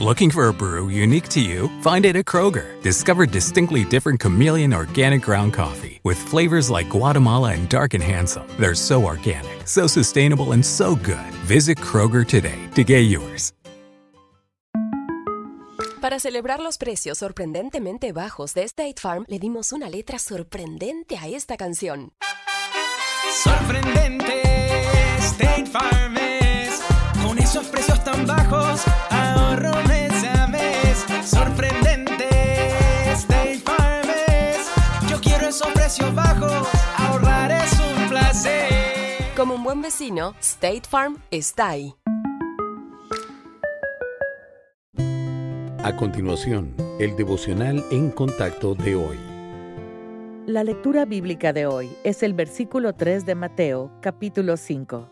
Looking for a brew unique to you? Find it at Kroger. Discover distinctly different chameleon organic ground coffee with flavors like Guatemala and Dark and Handsome. They're so organic, so sustainable, and so good. Visit Kroger today to get yours. Para celebrar los precios sorprendentemente bajos de State Farm, le dimos una letra sorprendente a esta canción. Sorprendente, Precios bajos, ahorrar es un placer. Como un buen vecino, State Farm está ahí. A continuación, el devocional en contacto de hoy. La lectura bíblica de hoy es el versículo 3 de Mateo, capítulo 5.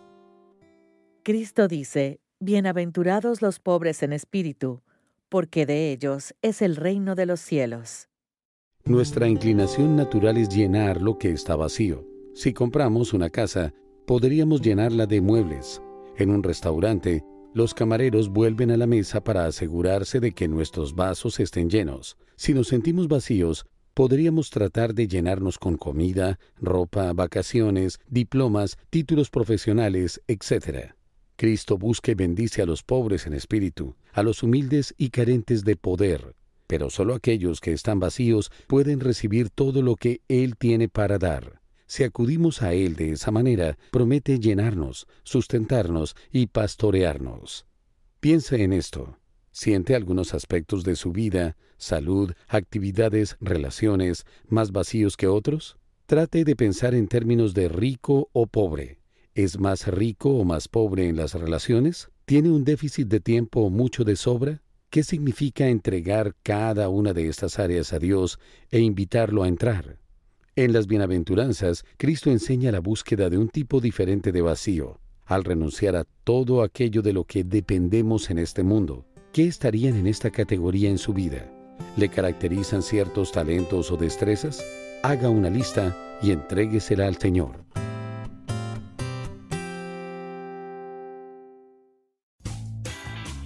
Cristo dice, Bienaventurados los pobres en espíritu, porque de ellos es el reino de los cielos. Nuestra inclinación natural es llenar lo que está vacío. Si compramos una casa, podríamos llenarla de muebles. En un restaurante, los camareros vuelven a la mesa para asegurarse de que nuestros vasos estén llenos. Si nos sentimos vacíos, podríamos tratar de llenarnos con comida, ropa, vacaciones, diplomas, títulos profesionales, etc. Cristo busca y bendice a los pobres en espíritu, a los humildes y carentes de poder, pero solo aquellos que están vacíos pueden recibir todo lo que Él tiene para dar. Si acudimos a Él de esa manera, promete llenarnos, sustentarnos y pastorearnos. Piensa en esto. ¿Siente algunos aspectos de su vida, salud, actividades, relaciones, más vacíos que otros? Trate de pensar en términos de rico o pobre. ¿Es más rico o más pobre en las relaciones? ¿Tiene un déficit de tiempo o mucho de sobra? ¿Qué significa entregar cada una de estas áreas a Dios e invitarlo a entrar? En las bienaventuranzas, Cristo enseña la búsqueda de un tipo diferente de vacío, al renunciar a todo aquello de lo que dependemos en este mundo. ¿Qué estarían en esta categoría en su vida? ¿Le caracterizan ciertos talentos o destrezas? Haga una lista y entréguesela al Señor.